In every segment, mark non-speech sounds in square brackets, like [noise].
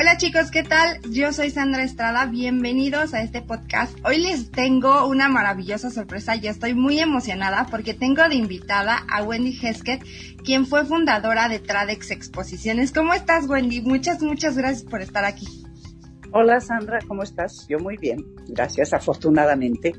Hola chicos, ¿qué tal? Yo soy Sandra Estrada, bienvenidos a este podcast. Hoy les tengo una maravillosa sorpresa y estoy muy emocionada porque tengo de invitada a Wendy Heskett, quien fue fundadora de Tradex Exposiciones. ¿Cómo estás Wendy? Muchas, muchas gracias por estar aquí. Hola Sandra, ¿cómo estás? Yo muy bien, gracias, afortunadamente.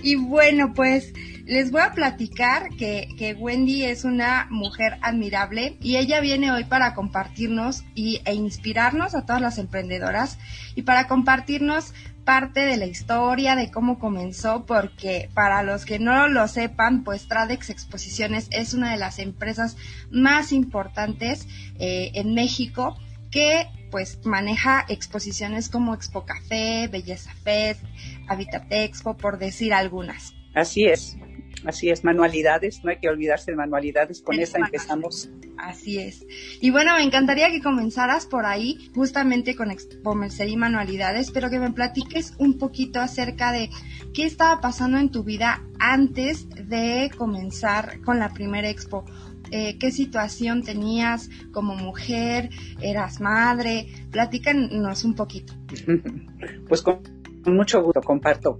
y bueno, pues les voy a platicar que, Wendy es una mujer admirable y ella viene hoy para compartirnos y, e inspirarnos a todas las emprendedoras y para compartirnos parte de la historia de cómo comenzó, porque para los que no lo sepan, pues Tradex Exposiciones es una de las empresas más importantes eh, en México que pues maneja exposiciones como Expo Café, Belleza Fest, Habitat Expo, por decir algunas. Así es. Así es, manualidades, no hay que olvidarse de manualidades, con esa empezamos. Así es. Y bueno, me encantaría que comenzaras por ahí, justamente con Expomercer y manualidades, pero que me platiques un poquito acerca de qué estaba pasando en tu vida antes de comenzar con la primera expo. Eh, qué situación tenías como mujer, eras madre, platícanos un poquito. [laughs] Pues con con mucho gusto comparto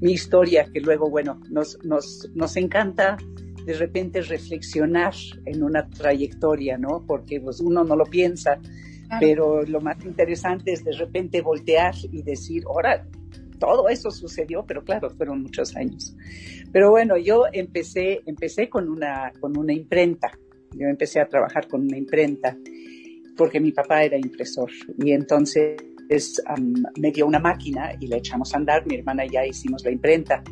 mi historia, que luego, bueno, nos, nos, nos encanta de repente reflexionar en una trayectoria, ¿no? Porque pues, uno no lo piensa, pero lo más interesante es de repente voltear y decir, ahora, todo eso sucedió, pero claro, fueron muchos años. Pero bueno, yo empecé, empecé con una, con una imprenta. Yo empecé a trabajar con una imprenta porque mi papá era impresor y entonces me dio una máquina y la echamos a andar, mi hermana y ya hicimos la imprenta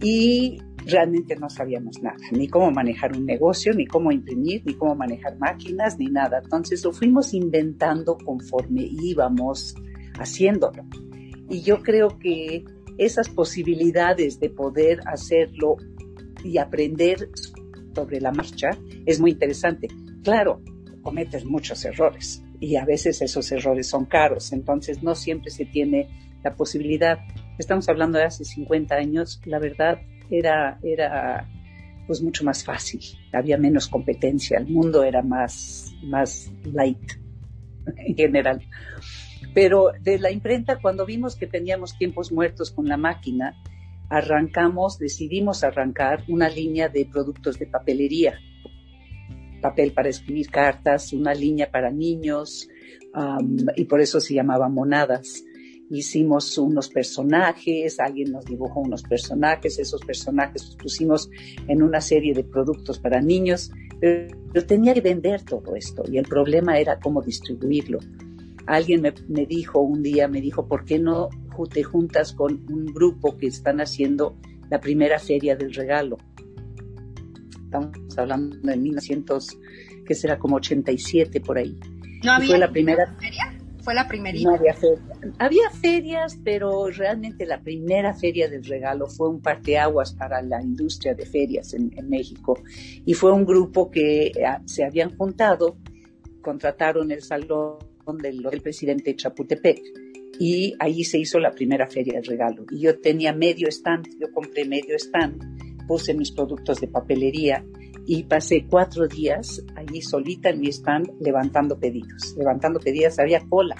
y realmente no sabíamos nada, ni cómo manejar un negocio, ni cómo imprimir, ni cómo manejar máquinas, ni nada. Entonces lo fuimos inventando conforme íbamos haciéndolo. Y yo creo que esas posibilidades de poder hacerlo y aprender sobre la marcha es muy interesante. Claro, cometes muchos errores, y a veces esos errores son caros, entonces no siempre se tiene la posibilidad. Estamos hablando de hace 50 años, la verdad era, era pues mucho más fácil, había menos competencia, el mundo era más, más light en general. Pero de la imprenta, cuando vimos que teníamos tiempos muertos con la máquina, arrancamos, decidimos arrancar una línea de productos de papelería papel para escribir cartas, una línea para niños, y por eso se llamaba Monadas. Hicimos unos personajes, alguien nos dibujó unos personajes, esos personajes los pusimos en una serie de productos para niños, pero tenía que vender todo esto y el problema era cómo distribuirlo. Alguien me, me dijo un día, me dijo, ¿por qué no te juntas con un grupo que están haciendo la primera feria del regalo? Estamos hablando de 1900, que será como 87 por ahí. ¿No había fue la primera feria? ¿Fue la primerita? No había feria. Había ferias, pero realmente la primera feria del regalo fue un parteaguas para la industria de ferias en, México. Y fue un grupo que eh, se habían juntado, contrataron el salón del, del presidente Chapultepec y ahí se hizo la primera feria del regalo. Y yo tenía medio stand, yo compré medio stand puse mis productos de papelería y pasé cuatro días allí solita en mi stand levantando pedidos. Levantando pedidos, había cola.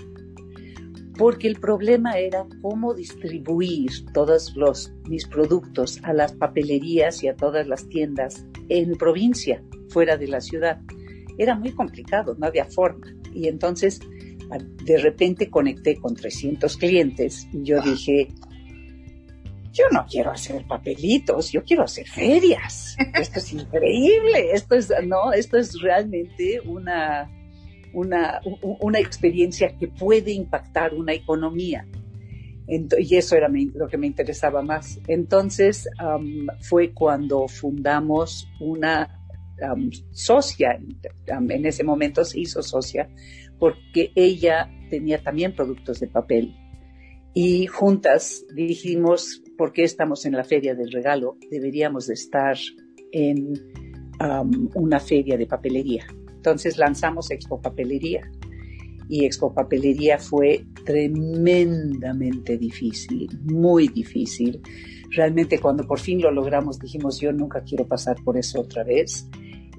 Porque el problema era cómo distribuir todos los, mis productos a las papelerías y a todas las tiendas en provincia, fuera de la ciudad. Era muy complicado, no había forma. Y entonces, de repente conecté con 300 clientes y yo dije, yo no quiero hacer papelitos, yo quiero hacer ferias. Esto es increíble, esto es, no, esto es realmente una, una, una experiencia que puede impactar una economía. y eso era lo que me interesaba más. Entonces fue cuando fundamos una socia, en ese momento se hizo socia, porque ella tenía también productos de papel. Y juntas dijimos, ¿por qué estamos en la feria del regalo? Deberíamos de estar en una feria de papelería. Entonces lanzamos Expo Papelería y Expo Papelería fue tremendamente difícil, muy difícil. Realmente cuando por fin lo logramos dijimos yo nunca quiero pasar por eso otra vez.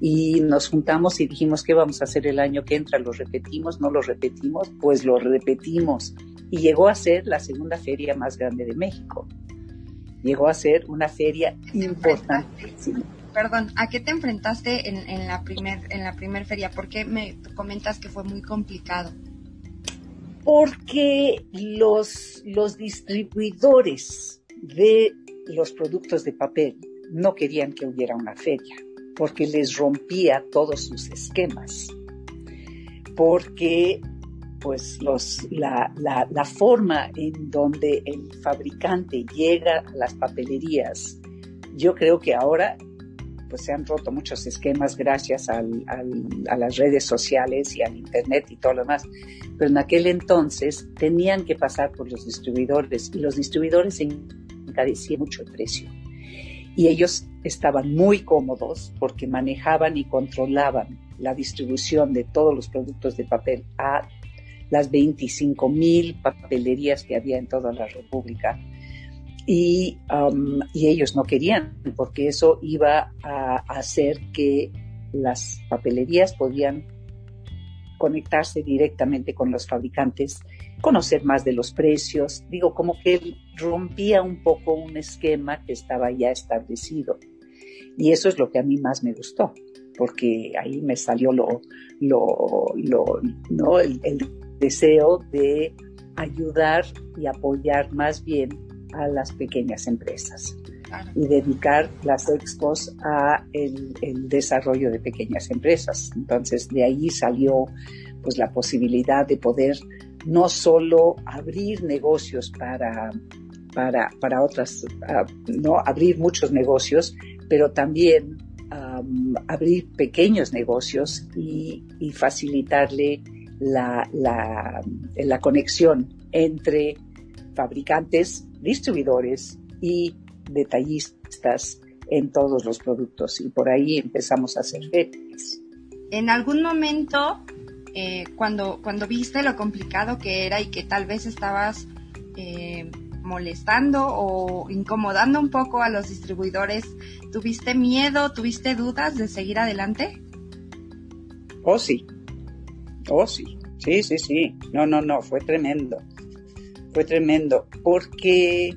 y nos juntamos y dijimos, ¿qué vamos a hacer el año que entra? ¿Lo repetimos? ¿No lo repetimos? Pues lo repetimos. Y llegó a ser la segunda feria más grande de México. Llegó a ser una feria importante. Perdón, ¿a qué te enfrentaste en, la primer en la primer feria? ¿Por qué me comentas que fue muy complicado? Porque los, los distribuidores de los productos de papel no querían que hubiera una feria porque les rompía todos sus esquemas, porque pues la, forma en donde el fabricante llega a las papelerías, yo creo que ahora pues se han roto muchos esquemas gracias a las redes sociales y al internet y todo lo demás. Pero en aquel entonces tenían que pasar por los distribuidores y los distribuidores encarecían mucho el precio y ellos estaban muy cómodos porque manejaban y controlaban la distribución de todos los productos de papel a las 25 mil papelerías que había en toda la República. Y, um, y, ellos no querían, porque eso iba a hacer que las papelerías podían conectarse directamente con los fabricantes, conocer más de los precios, digo, como que rompía un poco un esquema que estaba ya establecido. Y eso es lo que a mí más me gustó, porque ahí me salió lo, lo, lo ¿no? Deseo de ayudar y apoyar más bien a las pequeñas empresas y dedicar las expos a el, desarrollo de pequeñas empresas. Entonces de ahí salió pues la posibilidad de poder no solo abrir negocios para, para, para otras, ah, no abrir muchos negocios, pero también abrir pequeños negocios y, y facilitarle la, la, la conexión entre fabricantes, distribuidores y detallistas en todos los productos y por ahí empezamos a hacer ferias. En algún momento, eh, cuando, cuando viste lo complicado que era y que tal vez estabas eh, molestando o incomodando un poco a los distribuidores, ¿tuviste miedo, tuviste dudas de seguir adelante? Oh, sí. Oh, sí. Sí, sí, sí. No, no, no, fue tremendo. Fue tremendo porque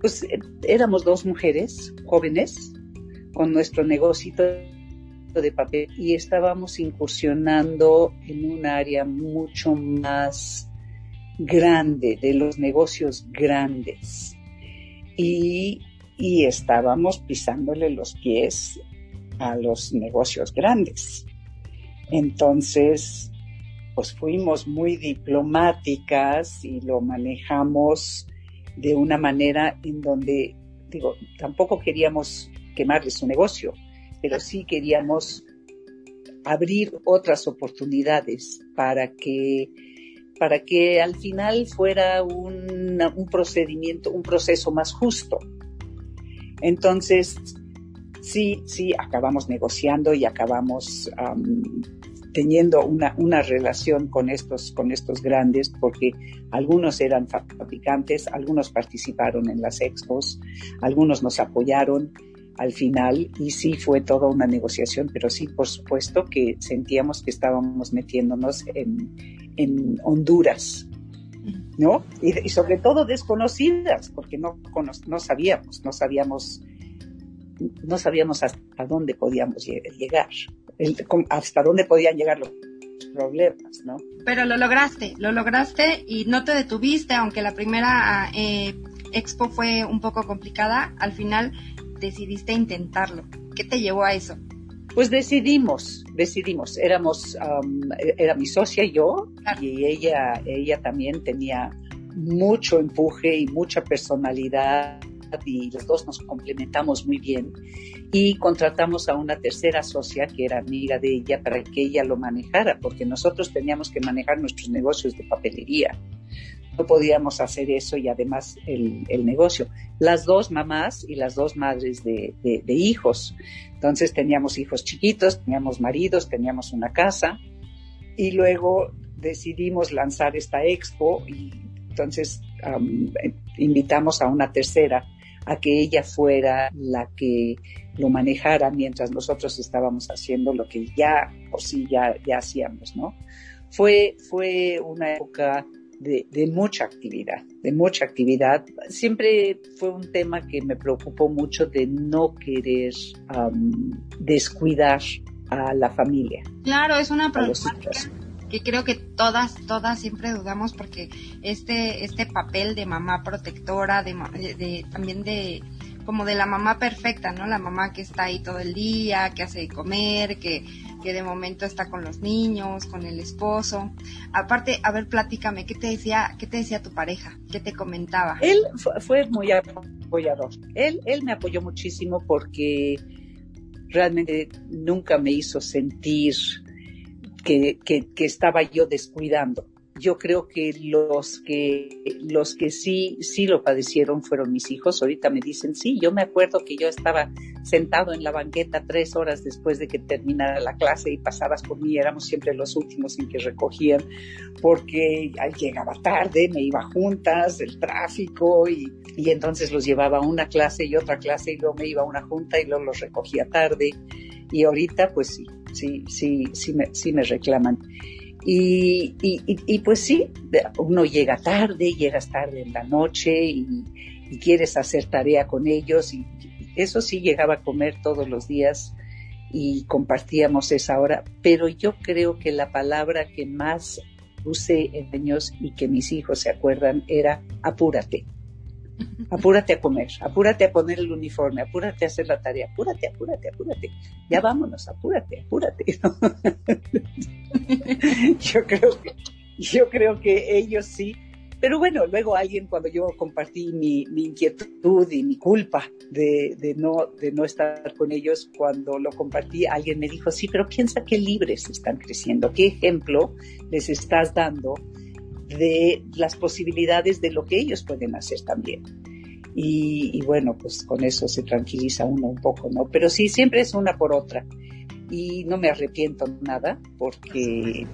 pues éramos dos mujeres jóvenes con nuestro negocio de papel y estábamos incursionando en un área mucho más grande, de los negocios grandes. Y, y estábamos pisándole los pies a los negocios grandes. Entonces, pues fuimos muy diplomáticas y lo manejamos de una manera en donde, digo, tampoco queríamos quemarle su negocio, pero sí queríamos abrir otras oportunidades para que para que al final fuera un, un procedimiento, un proceso más justo. Entonces, sí, sí, acabamos negociando y acabamos teniendo una, una relación con estos, con estos grandes, porque algunos eran fabricantes, algunos participaron en las expos, algunos nos apoyaron al final y sí fue toda una negociación, pero sí, por supuesto que sentíamos que estábamos metiéndonos en, en Honduras, ¿no? Y, sobre todo desconocidas, porque no, no sabíamos, no sabíamos, no sabíamos hasta dónde podíamos llegar hasta dónde podían llegar los problemas, ¿no? Pero lo lograste, lo lograste y no te detuviste, aunque la primera eh, expo fue un poco complicada, al final decidiste intentarlo. ¿Qué te llevó a eso? Pues decidimos, decidimos. Éramos, era mi socia y yo, y ella, ella también tenía mucho empuje y mucha personalidad y los dos nos complementamos muy bien y contratamos a una tercera socia que era amiga de ella para que ella lo manejara, porque nosotros teníamos que manejar nuestros negocios de papelería. No podíamos hacer eso y además el, el negocio. Las dos mamás y las dos madres de, de, de hijos. Entonces teníamos hijos chiquitos, teníamos maridos, teníamos una casa y luego decidimos lanzar esta expo y entonces invitamos a una tercera a que ella fuera la que lo manejara mientras nosotros estábamos haciendo lo que ya o sí ya, ya hacíamos, ¿no? Fue, fue una época de, mucha actividad, de mucha actividad. Siempre fue un tema que me preocupó mucho de no querer descuidar a la familia. Claro, es una problemática que creo que todas, todas siempre dudamos porque este, este papel de mamá protectora, de, de, también de como de la mamá perfecta, ¿no? La mamá que está ahí todo el día, que hace de comer, que, que de momento está con los niños, con el esposo. Aparte, a ver, platícame, ¿qué te decía, qué te decía tu pareja? ¿Qué te comentaba? Él fue muy apoyador. Él, él me apoyó muchísimo porque realmente nunca me hizo sentir que, estaba yo descuidando. Yo creo que los que los que sí sí lo padecieron fueron mis hijos. Ahorita me dicen sí. Yo me acuerdo que yo estaba sentado en la banqueta tres horas después de que terminara la clase y pasabas por mí. Éramos siempre los últimos en que recogían porque llegaba tarde, me iba juntas, el tráfico y, y entonces los llevaba a una clase y otra clase y luego me iba a una junta y luego los recogía tarde. Y ahorita pues sí, sí, sí, sí me, sí me reclaman. Y, y, y, pues sí, uno llega tarde, llegas tarde en la noche y, quieres hacer tarea con ellos. Y eso sí, llegaba a comer todos los días y compartíamos esa hora. Pero yo creo que la palabra que más usé en años y que mis hijos se acuerdan era apúrate apúrate a comer, apúrate a poner el uniforme, apúrate a hacer la tarea, apúrate, apúrate, apúrate. Ya vámonos, apúrate, apúrate. [laughs] yo creo que, yo creo que ellos sí. Pero bueno, luego alguien cuando yo compartí mi, inquietud y mi culpa de, de, no, de no estar con ellos, cuando lo compartí, alguien me dijo, sí, pero piensa qué libres están creciendo, qué ejemplo les estás dando de las posibilidades de lo que ellos pueden hacer también. Y, bueno, pues con eso se tranquiliza uno un poco, ¿no? Pero sí, siempre es una por otra. Y no me arrepiento nada porque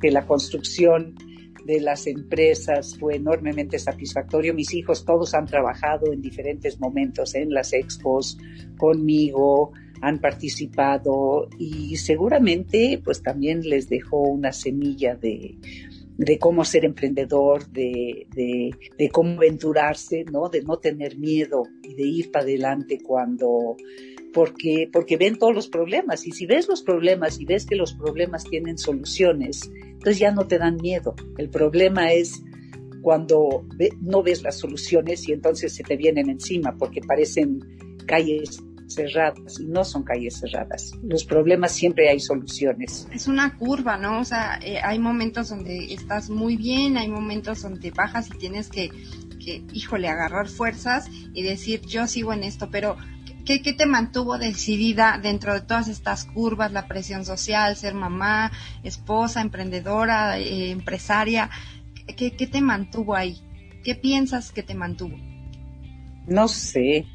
que la construcción de las empresas fue enormemente satisfactorio. Mis hijos todos han trabajado en diferentes momentos en las expos conmigo, han participado y seguramente pues también les dejó una semilla de de cómo ser emprendedor, de, de, cómo aventurarse, ¿no? De no tener miedo y de ir para adelante cuando, porque, porque ven todos los problemas. Y si ves los problemas y ves que los problemas tienen soluciones, entonces ya no te dan miedo. El problema es cuando no ves las soluciones y entonces se te vienen encima porque parecen calles cerradas y no son calles cerradas. Los problemas siempre hay soluciones. Es una curva, ¿no? O sea, eh, hay momentos donde estás muy bien, hay momentos donde bajas y tienes que, que, híjole, agarrar fuerzas y decir, yo sigo en esto, pero ¿Qué, ¿Qué, te mantuvo decidida dentro de todas estas curvas, la presión social, ser mamá, esposa, emprendedora, eh, empresaria? ¿Qué, ¿Qué, te mantuvo ahí? ¿Qué piensas que te mantuvo? No sé,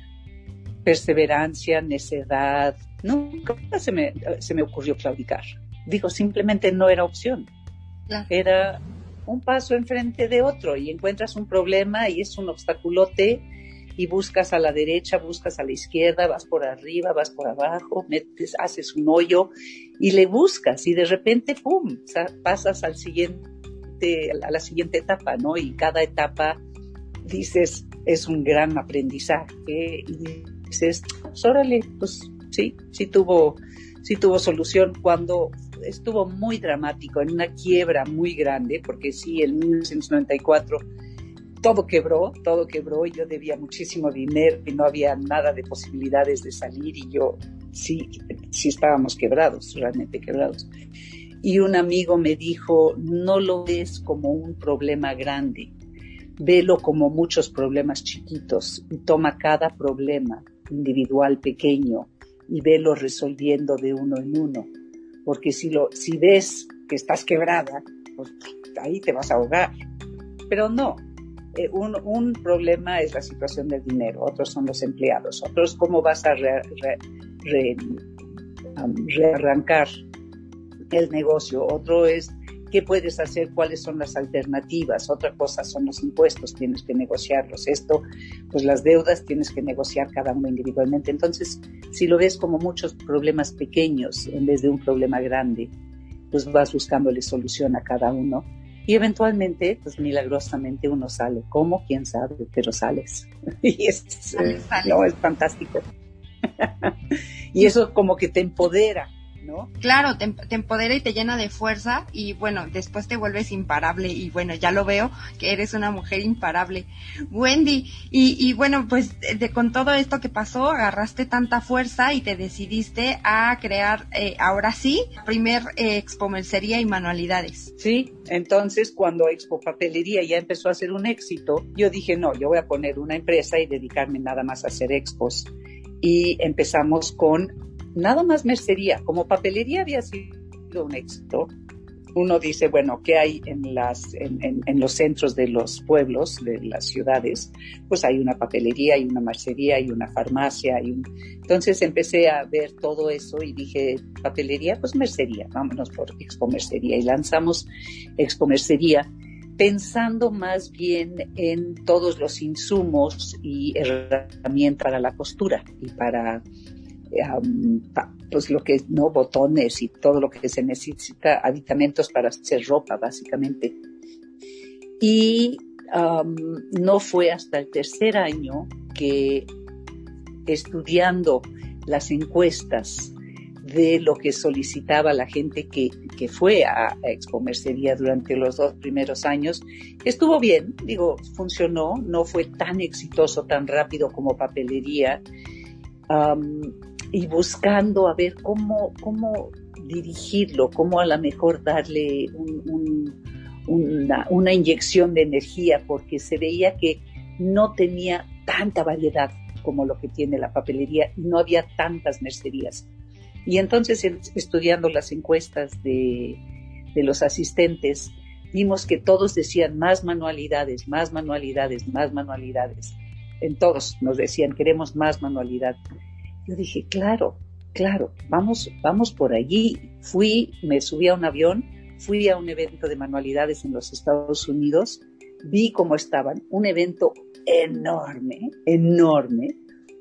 perseverancia, necedad. Nunca se me, se me ocurrió claudicar. Digo, simplemente no era opción. Era un paso enfrente de otro y encuentras un problema y es un obstaculote y buscas a la derecha, buscas a la izquierda, vas por arriba, vas por abajo, metes, haces un hoyo y le buscas y de repente, ¡pum!, pasas al siguiente, a la siguiente etapa, ¿no? Y cada etapa dices, es un gran aprendizaje y dices, pues órale, pues sí, sí tuvo, sí tuvo solución cuando estuvo muy dramático, en una quiebra muy grande, porque sí, en 1994 todo quebró, todo quebró y yo debía muchísimo dinero y no había nada de posibilidades de salir y yo sí, sí estábamos quebrados, realmente quebrados. Y un amigo me dijo, no lo ves como un problema grande, velo como muchos problemas chiquitos y toma cada problema individual pequeño y velo resolviendo de uno en uno. Porque si, lo, si ves que estás quebrada, pues ahí te vas a ahogar. Pero no, eh, un, un, problema es la situación del dinero, otros son los empleados, otros cómo vas a rearrancar el negocio, otro es ¿Qué puedes hacer? ¿Cuáles son las alternativas? Otra cosa son los impuestos, tienes que negociarlos. Esto, pues las deudas tienes que negociar cada uno individualmente. Entonces, si lo ves como muchos problemas pequeños en vez de un problema grande, pues vas buscándole solución a cada uno. Y eventualmente, pues milagrosamente uno sale. ¿Cómo? ¿Quién sabe? Pero sales. [laughs] y es, [laughs] No, es fantástico. [laughs] y eso como que te empodera Claro, te, empodera y te llena de fuerza y bueno, después te vuelves imparable y bueno, ya lo veo que eres una mujer imparable. Wendy, y, bueno, pues de, con todo esto que pasó, agarraste tanta fuerza y te decidiste a crear, eh, ahora sí, primer eh, Expo Mercería y Manualidades. Sí, entonces cuando Expo Papelería ya empezó a ser un éxito, yo dije, no, yo voy a poner una empresa y dedicarme nada más a hacer expos. Y empezamos con nada más mercería, como papelería había sido un éxito, uno dice, bueno, ¿qué hay en, los centros de los pueblos, de las ciudades? Pues hay una papelería, hay una mercería, hay una farmacia. Hay un... Entonces empecé a ver todo eso y dije, papelería, pues mercería, vámonos por Expo Mercería. Y lanzamos Expo Mercería pensando más bien en todos los insumos y herramientas para la costura y para pues lo que no botones y todo lo que se necesita, aditamentos para hacer ropa básicamente. Y no fue hasta el tercer año que estudiando las encuestas de lo que solicitaba la gente que, que fue a, Expo Mercería durante los dos primeros años, estuvo bien, digo, funcionó, no fue tan exitoso, tan rápido como papelería y buscando a ver cómo, cómo dirigirlo, cómo a lo mejor darle una, una inyección de energía, porque se veía que no tenía tanta variedad como lo que tiene la papelería y no había tantas mercerías. Y entonces, estudiando las encuestas de, de, los asistentes, vimos que todos decían más manualidades, más manualidades, más manualidades. En todos nos decían, queremos más manualidad. Yo dije, claro, claro, vamos, vamos por allí. Fui, me subí a un avión, fui a un evento de manualidades en los Estados Unidos, vi cómo estaban, un evento enorme, enorme,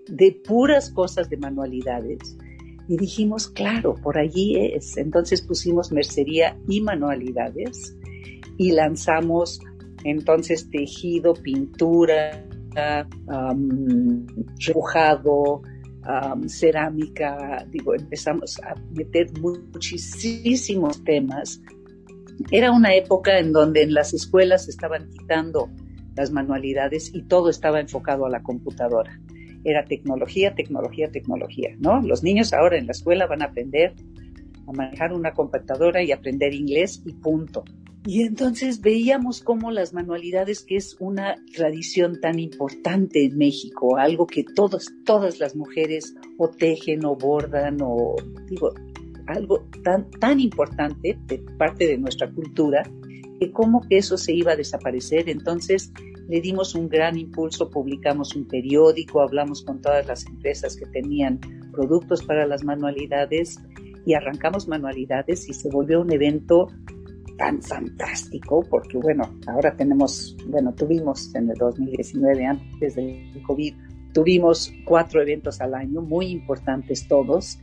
de puras cosas de manualidades. Y dijimos, claro, por allí es. Entonces pusimos mercería y manualidades y lanzamos entonces tejido, pintura, um, cerámica, digo, empezamos a meter muchísimos temas. Era una época en donde en las escuelas estaban quitando las manualidades y todo estaba enfocado a la computadora. Era tecnología, tecnología, tecnología, ¿no? Los niños ahora en la escuela van a aprender a manejar una computadora y aprender inglés y punto. Y entonces veíamos cómo las manualidades, que es una tradición tan importante en México, algo que todos, todas las mujeres o tejen o bordan o digo, algo tan, tan importante de parte de nuestra cultura, que cómo que eso se iba a desaparecer. Entonces le dimos un gran impulso, publicamos un periódico, hablamos con todas las empresas que tenían productos para las manualidades y arrancamos manualidades y se volvió un evento tan fantástico, porque bueno, ahora tenemos, bueno, tuvimos en el 2019, antes del COVID, tuvimos cuatro eventos al año, muy importantes todos,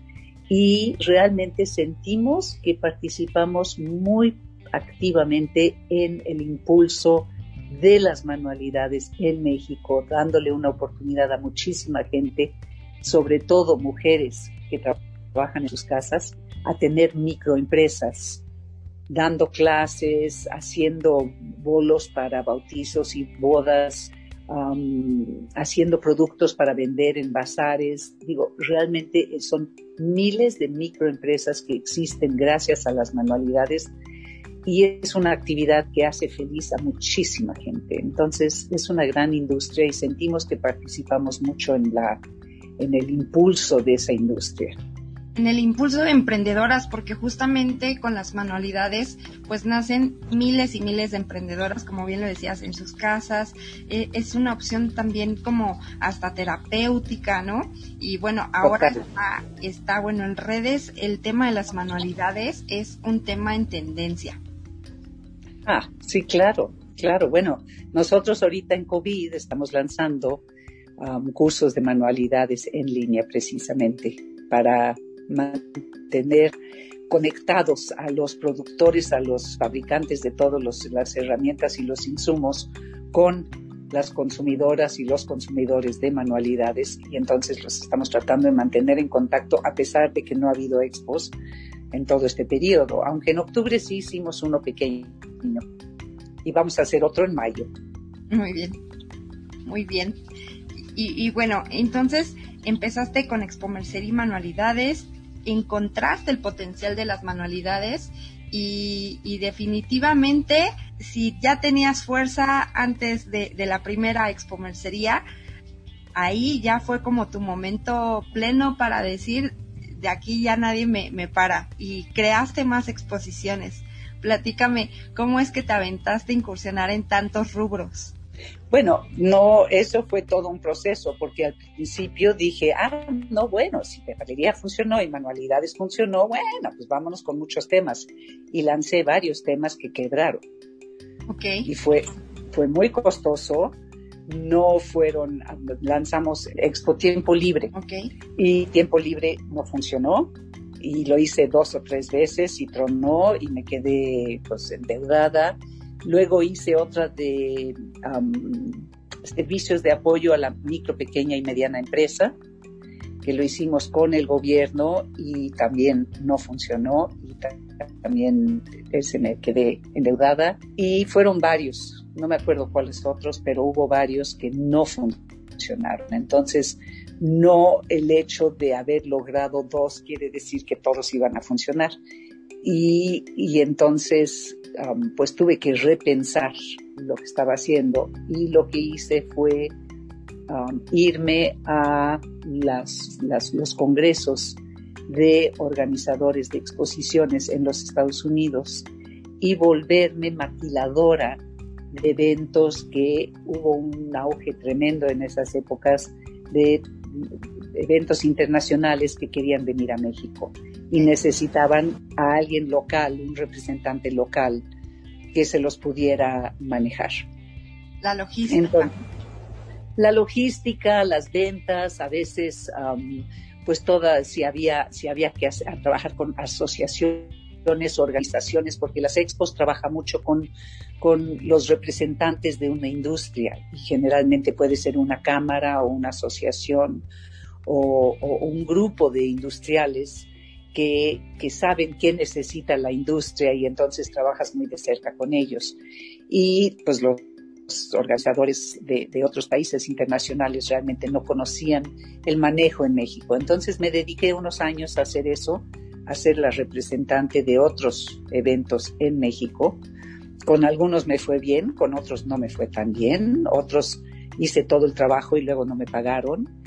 y realmente sentimos que participamos muy activamente en el impulso de las manualidades en México, dándole una oportunidad a muchísima gente, sobre todo mujeres que trabajan en sus casas, a tener microempresas dando clases, haciendo bolos para bautizos y bodas, haciendo productos para vender en bazares. Digo, realmente son miles de microempresas que existen gracias a las manualidades y es una actividad que hace feliz a muchísima gente. Entonces es una gran industria y sentimos que participamos mucho en la en el impulso de esa industria en el impulso de emprendedoras, porque justamente con las manualidades, pues nacen miles y miles de emprendedoras, como bien lo decías, en sus casas. Eh, es una opción también como hasta terapéutica, ¿no? Y bueno, ahora está, está, bueno, en redes el tema de las manualidades es un tema en tendencia. Ah, sí, claro, claro. Bueno, nosotros ahorita en COVID estamos lanzando um, cursos de manualidades en línea precisamente para mantener conectados a los productores, a los fabricantes de todas las herramientas y los insumos con las consumidoras y los consumidores de manualidades. Y entonces los estamos tratando de mantener en contacto a pesar de que no ha habido expos en todo este periodo, aunque en octubre sí hicimos uno pequeño. Y vamos a hacer otro en mayo. Muy bien, muy bien. Y, bueno, entonces empezaste con Expomercer y manualidades, encontraste el potencial de las manualidades y, definitivamente si ya tenías fuerza antes de, la primera expomercería, ahí ya fue como tu momento pleno para decir, de aquí ya nadie me, me para y creaste más exposiciones. Platícame, ¿cómo es que te aventaste a incursionar en tantos rubros? Bueno, no, eso fue todo un proceso, porque al principio dije, ah, no, bueno, si papelería funcionó y manualidades funcionó, bueno, pues vámonos con muchos temas. Y lancé varios temas que quebraron. Ok. Y fue, fue muy costoso. No fueron, lanzamos Expo Tiempo Libre. Ok. Y Tiempo Libre no funcionó. Y lo hice dos o tres veces y tronó y me quedé pues endeudada Luego hice otra de servicios de apoyo a la micro, pequeña y mediana empresa, que lo hicimos con el gobierno y también no funcionó y también se me quedé endeudada. Y fueron varios, no me acuerdo cuáles otros, pero hubo varios que no funcionaron. Entonces, no el hecho de haber logrado dos quiere decir que todos iban a funcionar. Y entonces pues tuve que repensar lo que estaba haciendo y lo que hice fue irme a los congresos de organizadores de exposiciones en los Estados Unidos y volverme maquiladora de eventos que hubo un auge tremendo en esas épocas de eventos internacionales que querían venir a México y necesitaban a alguien local, un representante local que se los pudiera manejar. La logística. la logística, las ventas, a veces, pues todas, si había, si había que trabajar con asociaciones, organizaciones, porque las expos trabaja mucho con, con los representantes de una industria y generalmente puede ser una cámara o una asociación o un grupo de industriales que, saben qué necesita la industria y entonces trabajas muy de cerca con ellos. Y pues los organizadores de, otros países internacionales realmente no conocían el manejo en México. Entonces me dediqué unos años a hacer eso, a ser la representante de otros eventos en México. Con algunos me fue bien, con otros no me fue tan bien, otros hice todo el trabajo y luego no me pagaron.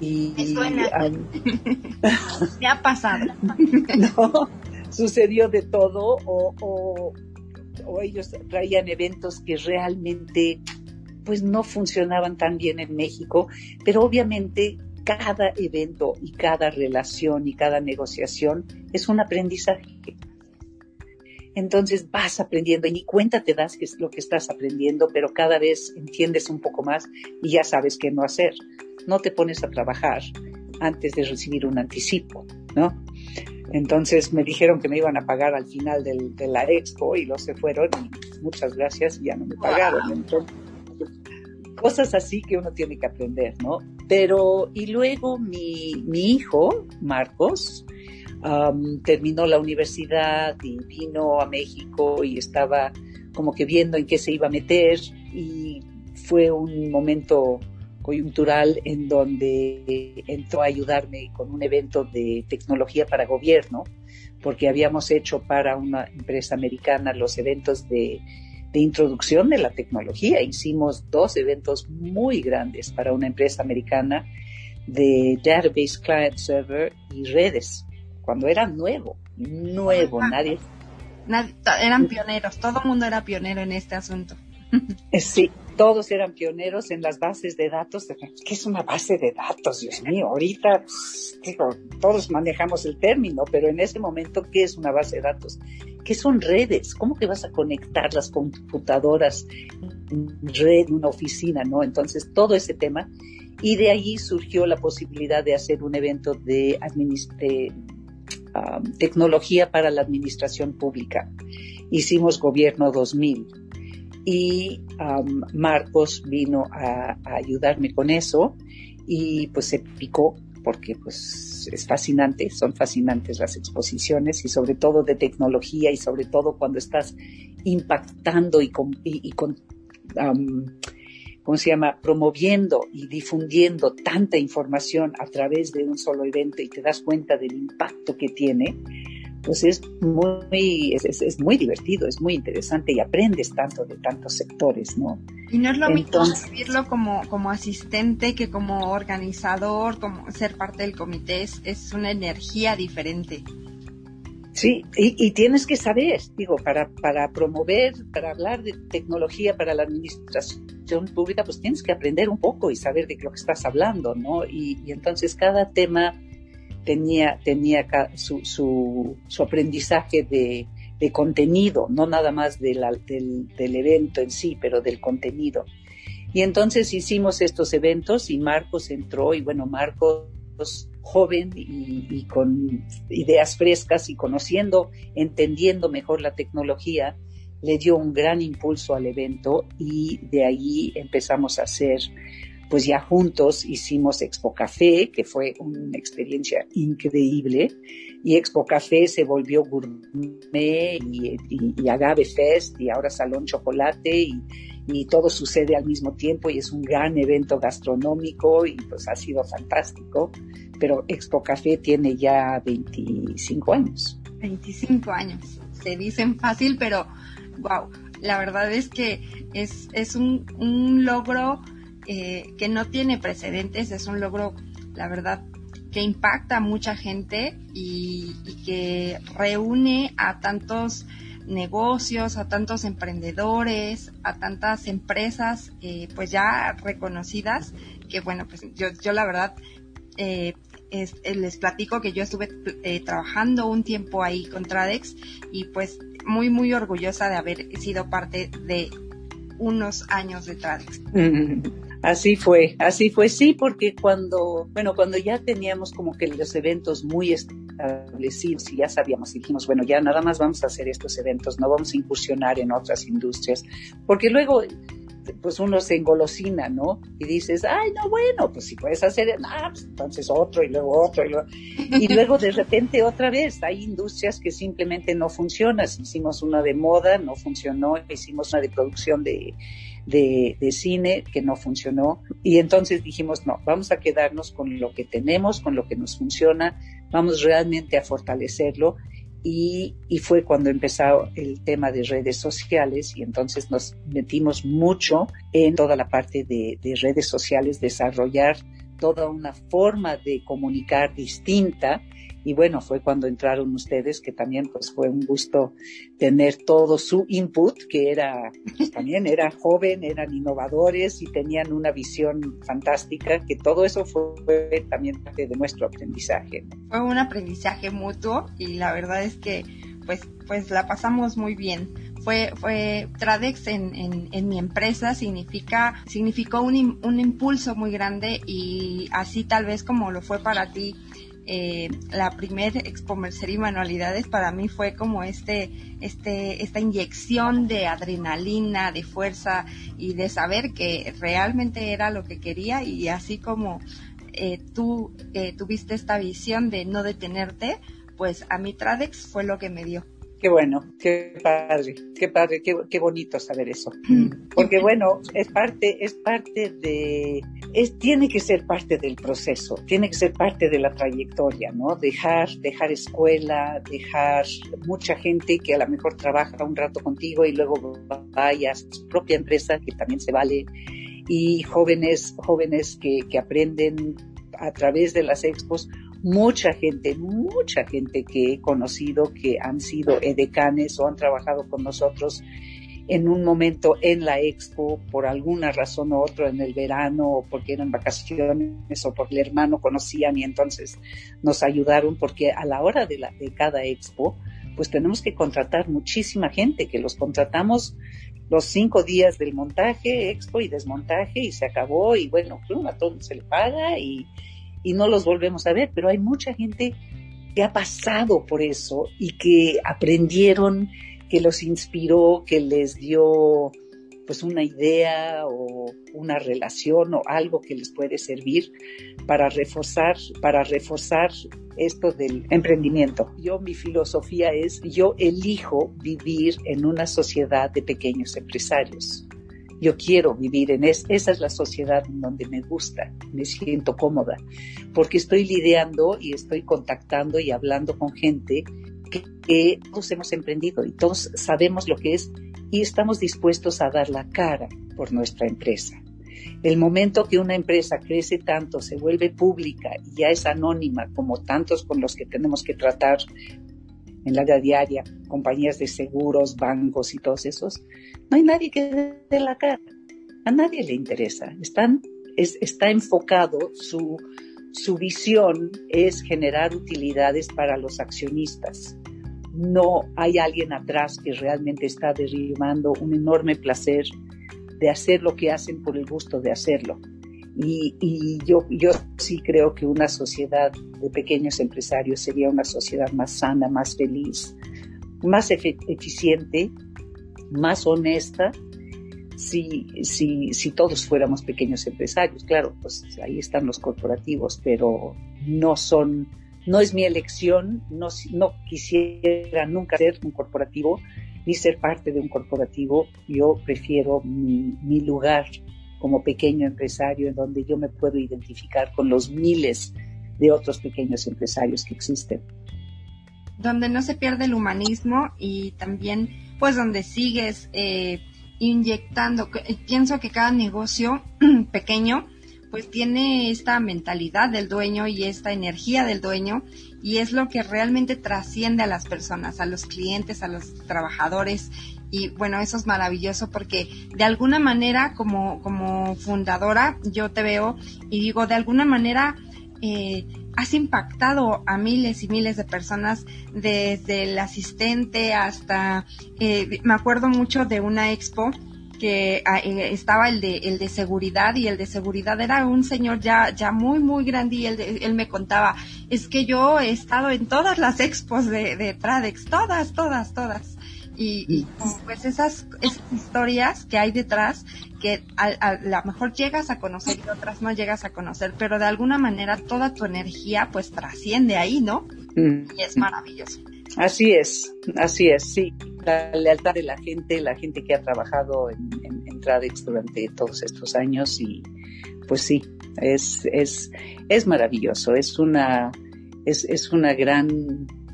Y, ¿Qué [laughs] ha pasado? [laughs] no, sucedió de todo o, o, ellos traían eventos que realmente pues no funcionaban tan bien en México, pero obviamente cada evento y cada relación y cada negociación es un aprendizaje. Entonces vas aprendiendo y ni cuenta te das que es lo que estás aprendiendo, pero cada vez entiendes un poco más y ya sabes qué no hacer no te pones a trabajar antes de recibir un anticipo, ¿no? Entonces me dijeron que me iban a pagar al final de la expo y los se fueron y muchas gracias y ya no me pagaron. cosas así que uno tiene que aprender, ¿no? Pero, y luego mi, mi hijo, Marcos, terminó la universidad y vino a México y estaba como que viendo en qué se iba a meter y fue un momento coyuntural en donde entró a ayudarme con un evento de tecnología para gobierno, porque habíamos hecho para una empresa americana los eventos de, introducción de la tecnología. Hicimos dos eventos muy grandes para una empresa americana de database client server y redes, cuando era nuevo, nuevo, nadie. nadie eran pioneros, todo el mundo era pionero en este asunto. [laughs] Sí, todos eran pioneros en las bases de datos. ¿Qué es una base de datos? Dios mío, ahorita digo, todos manejamos el término, pero en ese momento, ¿qué es una base de datos? ¿qué son redes? ¿Cómo que vas a conectar las computadoras red, una oficina, no? Entonces, todo ese tema. Y de ahí surgió la posibilidad de hacer un evento de, um, tecnología para la administración pública. Hicimos Gobierno 2000 y um, Marcos vino a, a ayudarme con eso y pues se picó porque pues es fascinante, son fascinantes las exposiciones y sobre todo de tecnología y sobre todo cuando estás impactando y con, y, con ¿cómo se llama? promoviendo y difundiendo tanta información a través de un solo evento y te das cuenta del impacto que tiene, pues es muy, es, muy divertido, es muy interesante y aprendes tanto de tantos sectores, ¿no? Y no es lo mismo vivirlo como, como asistente que como organizador, como ser parte del comité, es, una energía diferente. Sí, y, tienes que saber, digo, para, para promover, para hablar de tecnología para la administración pública, pues tienes que aprender un poco y saber de lo que estás hablando, ¿no? Y, y entonces cada tema tenía, tenía su, su, aprendizaje de, de, contenido, no nada más del, del, evento en sí, pero del contenido. Y entonces hicimos estos eventos y Marcos entró y bueno, Marcos joven y, y, con ideas frescas y conociendo, entendiendo mejor la tecnología, le dio un gran impulso al evento y de ahí empezamos a hacer pues ya juntos hicimos Expo Café, que fue una experiencia increíble, y Expo Café se volvió gourmet y, Agave Fest y ahora Salón Chocolate y, todo sucede al mismo tiempo y es un gran evento gastronómico y pues ha sido fantástico, pero Expo Café tiene ya 25 años. 25 años, se dicen fácil, pero wow, la verdad es que es, es un, un logro eh, que no tiene precedentes, es un logro, la verdad, que impacta a mucha gente y, que reúne a tantos negocios, a tantos emprendedores, a tantas empresas eh, pues ya reconocidas, que bueno, pues yo, yo la verdad eh, les platico que yo estuve trabajando un tiempo ahí con Tradex y pues muy muy orgullosa de haber sido parte de unos años de Tradex. Así fue, así fue, sí, porque cuando, bueno, cuando ya teníamos como que los eventos muy establecidos y ya sabíamos, dijimos, bueno, ya nada más vamos a hacer estos eventos, no vamos a incursionar en otras industrias, porque luego pues uno se engolosina, ¿no? Y dices, ay, no, bueno, pues si puedes hacer, ah, pues entonces otro y luego otro y luego, y luego de repente otra vez hay industrias que simplemente no funcionan. Hicimos una de moda, no funcionó, hicimos una de producción de, de, cine que no funcionó. Y entonces dijimos no, vamos a quedarnos con lo que tenemos, con lo que nos funciona, vamos realmente a fortalecerlo. Y, y, fue cuando empezó el tema de redes sociales y entonces nos metimos mucho en toda la parte de redes sociales, desarrollar toda una forma de comunicar distinta y bueno, fue cuando entraron ustedes que también pues fue un gusto tener todo su input, que era, pues, también eran joven, eran innovadores y tenían una visión fantástica, que todo eso fue también parte de nuestro aprendizaje. Fue un aprendizaje mutuo y la verdad es que pues, pues la pasamos muy bien fue, fue Tradex en, en, en, mi empresa significa, significó un, un impulso muy grande y así tal vez como lo fue para ti eh, la primera Expo Mercería y Manualidades para mí fue como este, este, esta inyección de adrenalina, de fuerza y de saber que realmente era lo que quería y así como eh, tú eh, tuviste esta visión de no detenerte, pues a mí Tradex fue lo que me dio. Qué bueno, qué padre, qué padre, qué, bonito saber eso. Porque bueno, es parte, es parte de, es, tiene que ser parte del proceso, tiene que ser parte de la trayectoria, ¿no? Dejar, dejar escuela, dejar mucha gente que a lo mejor trabaja un rato contigo y luego vaya a su propia empresa, que también se vale, y jóvenes, jóvenes que, que aprenden a través de las expos mucha gente, mucha gente que he conocido que han sido edecanes o han trabajado con nosotros en un momento en la expo por alguna razón u otra en el verano o porque eran vacaciones o porque el hermano conocían y entonces nos ayudaron porque a la hora de, la, de cada expo pues tenemos que contratar muchísima gente, que los contratamos los cinco días del montaje, expo y desmontaje y se acabó y bueno, a todo se le paga y, y no los volvemos a ver, pero hay mucha gente que ha pasado por eso y que aprendieron, que los inspiró, que les dio pues una idea o una relación o algo que les puede servir para reforzar, para reforzar esto del emprendimiento. Yo, mi filosofía es, yo elijo vivir en una sociedad de pequeños empresarios. Yo quiero vivir en esa es la sociedad en donde me gusta, me siento cómoda, porque estoy lidiando y estoy contactando y hablando con gente que, que todos hemos emprendido y todos sabemos lo que es y estamos dispuestos a dar la cara por nuestra empresa. El momento que una empresa crece tanto, se vuelve pública y ya es anónima como tantos con los que tenemos que tratar en la vida diaria, compañías de seguros, bancos y todos esos, no hay nadie que dé la cara. A nadie le interesa. Está enfocado, su, su visión es generar utilidades para los accionistas no hay alguien atrás que realmente está derivando un enorme placer de hacer lo que hacen por el gusto de hacerlo. Y, yo, yo sí creo que una sociedad de pequeños empresarios sería una sociedad más sana, más feliz, más eficiente, más honesta, si, si, si todos fuéramos pequeños empresarios. Claro, pues ahí están los corporativos, pero no son no es mi elección, no, no quisiera nunca ser un corporativo ni ser parte de un corporativo. Yo prefiero mi lugar como pequeño empresario en donde yo me puedo identificar con los miles de otros pequeños empresarios que existen. Donde no se pierde el humanismo y también pues donde sigues eh, inyectando. Pienso que cada negocio [clears throat] pequeño pues tiene esta mentalidad del dueño y esta energía del dueño y es lo que realmente trasciende a las personas, a los clientes, a los trabajadores y bueno, eso es maravilloso porque de alguna manera como, como fundadora yo te veo y digo, de alguna manera eh, has impactado a miles y miles de personas desde el asistente hasta, eh, me acuerdo mucho de una expo que ah, eh, estaba el de, el de seguridad y el de seguridad era un señor ya, ya muy, muy grande y él, él me contaba, es que yo he estado en todas las expos de, de Tradex, todas, todas, todas. Y, pues esas, esas, historias que hay detrás que a, lo mejor llegas a conocer y otras no llegas a conocer, pero de alguna manera toda tu energía pues trasciende ahí, ¿no? Mm. Y es maravilloso. Así es, así es, sí. La lealtad de la gente, la gente que ha trabajado en, en, Tradex durante todos estos años y pues sí, es, es, es maravilloso, es una, es, es una gran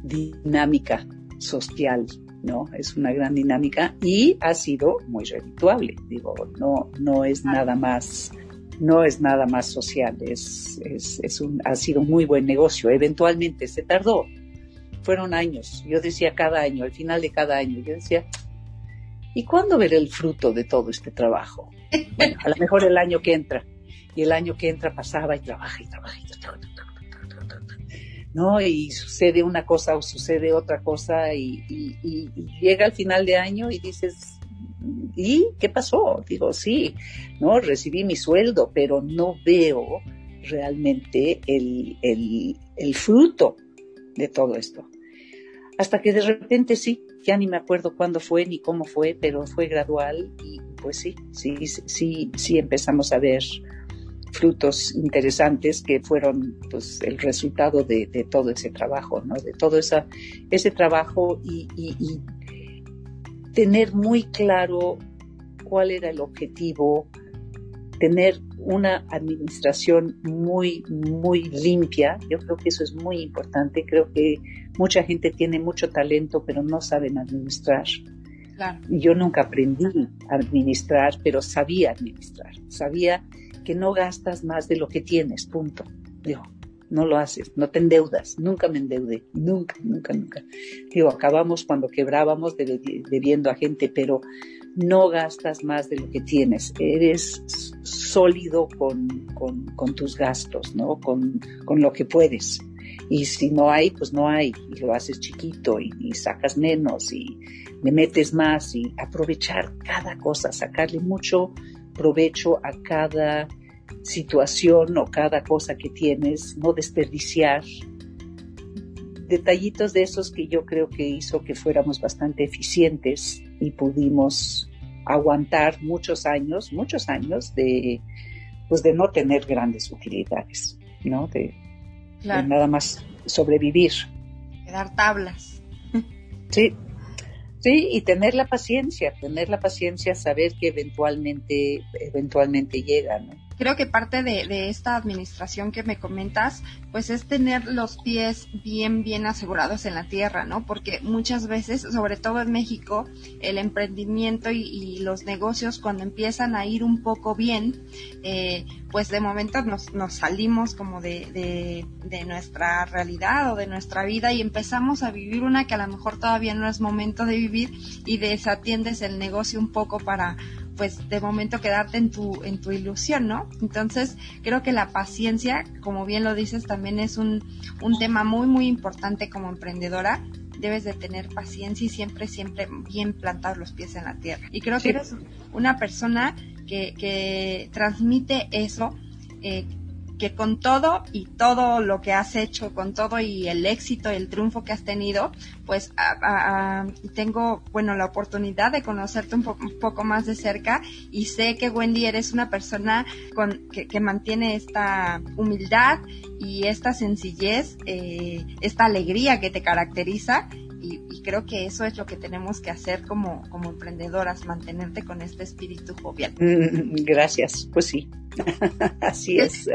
dinámica social, ¿no? Es una gran dinámica y ha sido muy redituable, digo, no, no es nada más no es nada más social, es, es, es un, ha sido un muy buen negocio. Eventualmente se tardó, fueron años. Yo decía cada año, al final de cada año, yo decía, ¿y cuándo veré el fruto de todo este trabajo? Bueno, a lo mejor el año que entra. Y el año que entra pasaba y trabaja y trabaja y trabaja. ¿No? Y sucede una cosa o sucede otra cosa y, llega al final de año y dices, ¿y qué pasó? Digo, sí, ¿no? Recibí mi sueldo, pero no veo realmente el, el, el fruto de todo esto. Hasta que de repente sí, ya ni me acuerdo cuándo fue ni cómo fue, pero fue gradual y pues sí, sí, sí, sí empezamos a ver frutos interesantes que fueron pues el resultado de, todo ese trabajo, ¿no? De todo esa, ese trabajo y, y tener muy claro cuál era el objetivo, tener una administración muy, muy limpia. Yo creo que eso es muy importante. Creo que mucha gente tiene mucho talento, pero no saben administrar. Yo nunca aprendí a administrar, pero sabía administrar. Sabía que no gastas más de lo que tienes, punto. Digo, no lo haces, no te endeudas. Nunca me endeudé, nunca, nunca, nunca. Digo, acabamos cuando quebrábamos debiendo a gente, pero no gastas más de lo que tienes, eres sólido con, tus gastos, ¿no? Con, lo que puedes. Y si no hay, pues no hay, y lo haces chiquito y, y sacas menos y le metes más y aprovechar cada cosa, sacarle mucho provecho a cada situación o cada cosa que tienes, no desperdiciar. Detallitos de esos que yo creo que hizo que fuéramos bastante eficientes y pudimos aguantar muchos años, muchos años de, pues de no tener grandes utilidades, ¿no? De, de nada más sobrevivir. De dar tablas. Sí, Sí, y tener la paciencia, tener la paciencia, saber que eventualmente, eventualmente llega, ¿no? Creo que parte de, esta administración que me comentas, pues es tener los pies bien, bien asegurados en la tierra, ¿no? Porque muchas veces, sobre todo en México, el emprendimiento y, los negocios cuando empiezan a ir un poco bien, eh, pues de momento nos, nos salimos como de, de, nuestra realidad o de nuestra vida y empezamos a vivir una que a lo mejor todavía no es momento de vivir y desatiendes el negocio un poco para pues de momento quedarte en tu, en tu ilusión, ¿no? Entonces, creo que la paciencia, como bien lo dices, también es un, un tema muy, muy importante como emprendedora. Debes de tener paciencia y siempre, siempre bien plantados los pies en la tierra. Y creo que eres una persona que, que transmite eso, eh, que con todo y todo lo que has hecho, con todo y el éxito y el triunfo que has tenido, pues tengo, bueno, la oportunidad de conocerte un, poco más de cerca y sé que Wendy eres una persona con, que, mantiene esta humildad y esta sencillez, eh, esta alegría que te caracteriza y, creo que eso es lo que tenemos que hacer como, como emprendedoras, mantenerte con este espíritu jovial. Mm, gracias, pues sí, [laughs] así es.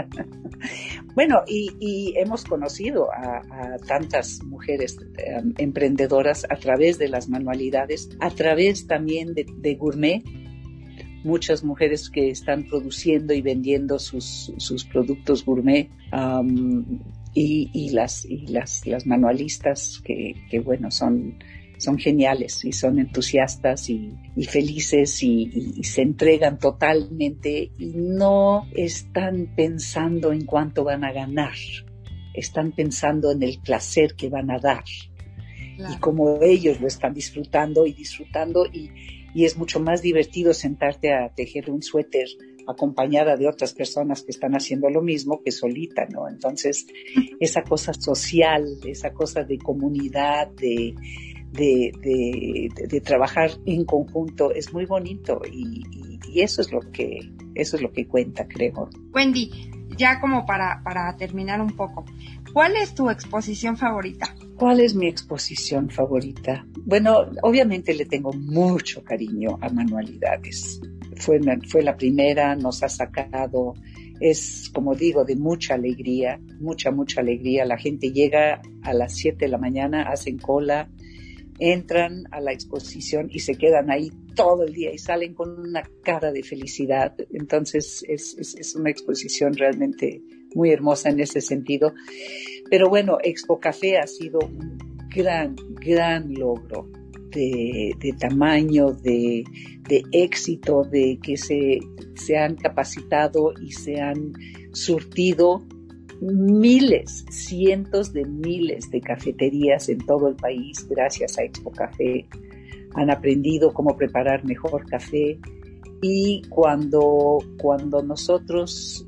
bueno, y, hemos conocido a, tantas mujeres em, emprendedoras a través de las manualidades, a través también de, gourmet, muchas mujeres que están produciendo y vendiendo sus, productos gourmet y, las, y las, manualistas que bueno, son, son geniales y son entusiastas y, felices y, y, se entregan totalmente y no están pensando en cuánto van a ganar, están pensando en el placer que van a dar y como ellos lo están disfrutando y disfrutando y, y es mucho más divertido sentarte a tejer un suéter acompañada de otras personas que están haciendo lo mismo que solita, ¿no? Entonces, esa cosa social, esa cosa de comunidad, de, de, trabajar en conjunto es muy bonito y, y, eso es lo que eso es lo que cuenta, creo. Wendy, ya como para, para terminar un poco, ¿cuál es tu exposición favorita? ¿Cuál es mi exposición favorita? Bueno, obviamente le tengo mucho cariño a manualidades. Fue, fue la primera, nos ha sacado, es como digo, de mucha alegría, mucha, mucha alegría. La gente llega a las 7 de la mañana, hacen cola, entran a la exposición y se quedan ahí todo el día y salen con una cara de felicidad. Entonces es, es, una exposición realmente muy hermosa en ese sentido. Pero bueno, Expo Café ha sido un gran, gran logro de, tamaño, de, de, éxito, de que se, se han capacitado y se han surtido miles, cientos de miles de cafeterías en todo el país gracias a Expo Café. Han aprendido cómo preparar mejor café y cuando, cuando nosotros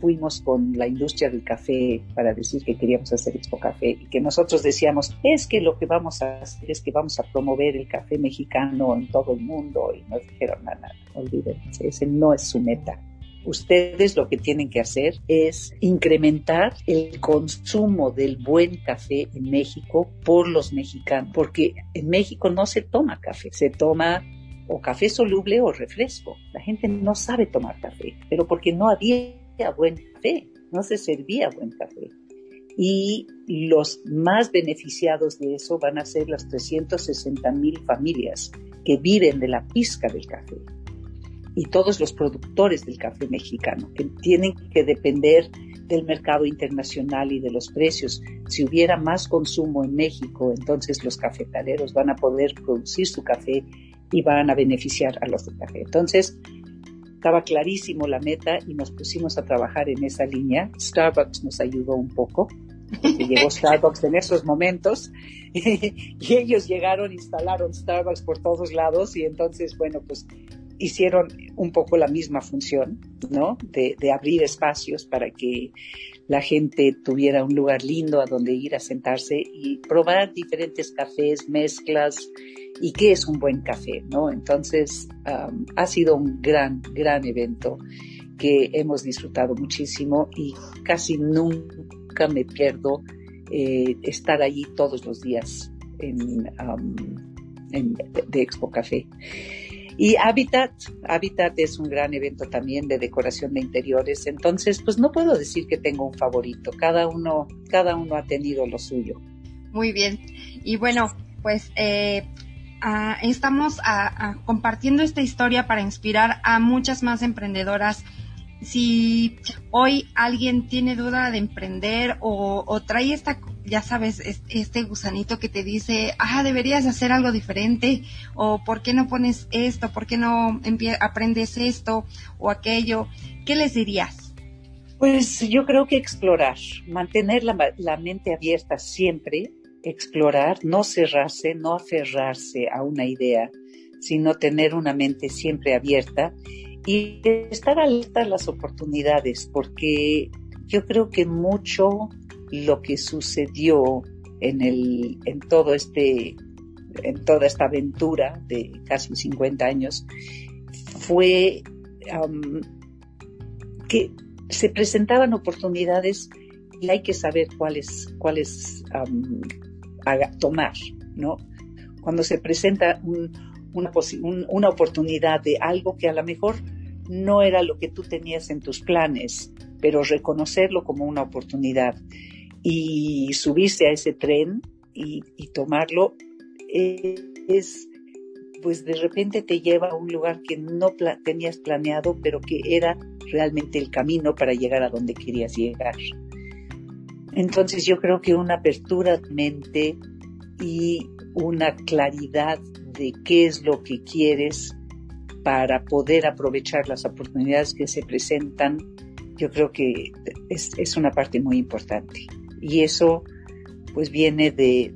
fuimos con la industria del café para decir que queríamos hacer Expo Café y que nosotros decíamos, es que lo que vamos a hacer es que vamos a promover el café mexicano en todo el mundo y nos dijeron, nada, olvídense, ese no es su meta. Ustedes lo que tienen que hacer es incrementar el consumo del buen café en México por los mexicanos, porque en México no se toma café, se toma o café soluble o refresco. La gente no sabe tomar café, pero porque no había buen café, no se servía buen café. Y los más beneficiados de eso van a ser las 360 mil familias que viven de la pizca del café y todos los productores del café mexicano, que tienen que depender del mercado internacional y de los precios. Si hubiera más consumo en México, entonces los cafetaleros van a poder producir su café y van a beneficiar a los del café. Entonces, estaba clarísimo la meta y nos pusimos a trabajar en esa línea. Starbucks nos ayudó un poco, porque llegó [laughs] Starbucks en esos momentos [laughs] y ellos llegaron, instalaron Starbucks por todos lados y entonces, bueno, pues hicieron un poco la misma función, ¿no? De, de, abrir espacios para que la gente tuviera un lugar lindo a donde ir a sentarse y probar diferentes cafés, mezclas y qué es un buen café, ¿no? Entonces, ha sido un gran, gran evento que hemos disfrutado muchísimo y casi nunca me pierdo eh, estar allí todos los días en, en de Expo Café. Y Habitat, Habitat es un gran evento también de decoración de interiores, entonces pues no puedo decir que tengo un favorito, cada uno, cada uno ha tenido lo suyo. Muy bien, y bueno, pues eh, estamos compartiendo esta historia para inspirar a muchas más emprendedoras. Si hoy alguien tiene duda de emprender o, trae esta, ya sabes, este gusanito que te dice, ah, deberías hacer algo diferente, o por qué no pones esto, por qué no aprendes esto o aquello, ¿qué les dirías? Pues yo creo que explorar, mantener la, la mente abierta siempre, explorar, no cerrarse, no aferrarse a una idea, sino tener una mente siempre abierta y estar alerta a las oportunidades, porque yo creo que mucho lo que sucedió en, el, en todo este en toda esta aventura de casi 50 años fue que se presentaban oportunidades y hay que saber cuáles cuáles tomar, ¿no? Cuando se presenta una, una oportunidad de algo que a lo mejor no era lo que tú tenías en tus planes, pero reconocerlo como una oportunidad y subirse a ese tren y, tomarlo eh, es, pues de repente te lleva a un lugar que no tenías planeado, pero que era realmente el camino para llegar a donde querías llegar. Entonces yo creo que una apertura de mente y una claridad de qué es lo que quieres para poder aprovechar las oportunidades que se presentan, yo creo que es, una parte muy importante. Y eso pues viene de,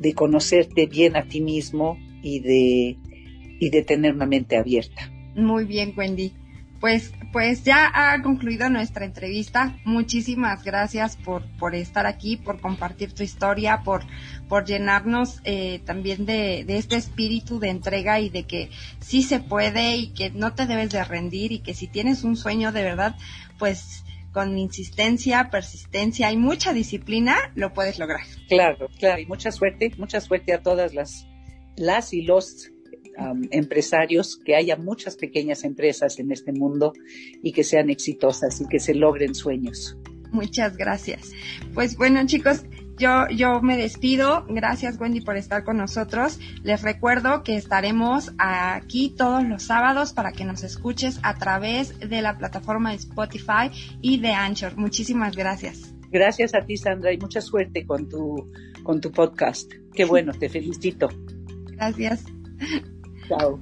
de, conocerte bien a ti mismo y de, y de tener una mente abierta. Muy bien, Wendy. Pues, pues ya ha concluido nuestra entrevista. Muchísimas gracias por, por estar aquí, por compartir tu historia, por, por llenarnos eh, también de, de, este espíritu de entrega y de que sí se puede y que no te debes de rendir y que si tienes un sueño de verdad, pues con insistencia, persistencia y mucha disciplina lo puedes lograr. Claro, claro, y mucha suerte, mucha suerte a todas las, las y los empresarios, que haya muchas pequeñas empresas en este mundo y que sean exitosas y que se logren sueños. Muchas gracias. Pues bueno, chicos, yo, yo me despido. Gracias, Wendy, por estar con nosotros. Les recuerdo que estaremos aquí todos los sábados para que nos escuches a través de la plataforma de Spotify y de Anchor. Muchísimas gracias. Gracias a ti, Sandra, y mucha suerte con tu, con tu podcast. Qué bueno, te felicito. Gracias. Chao.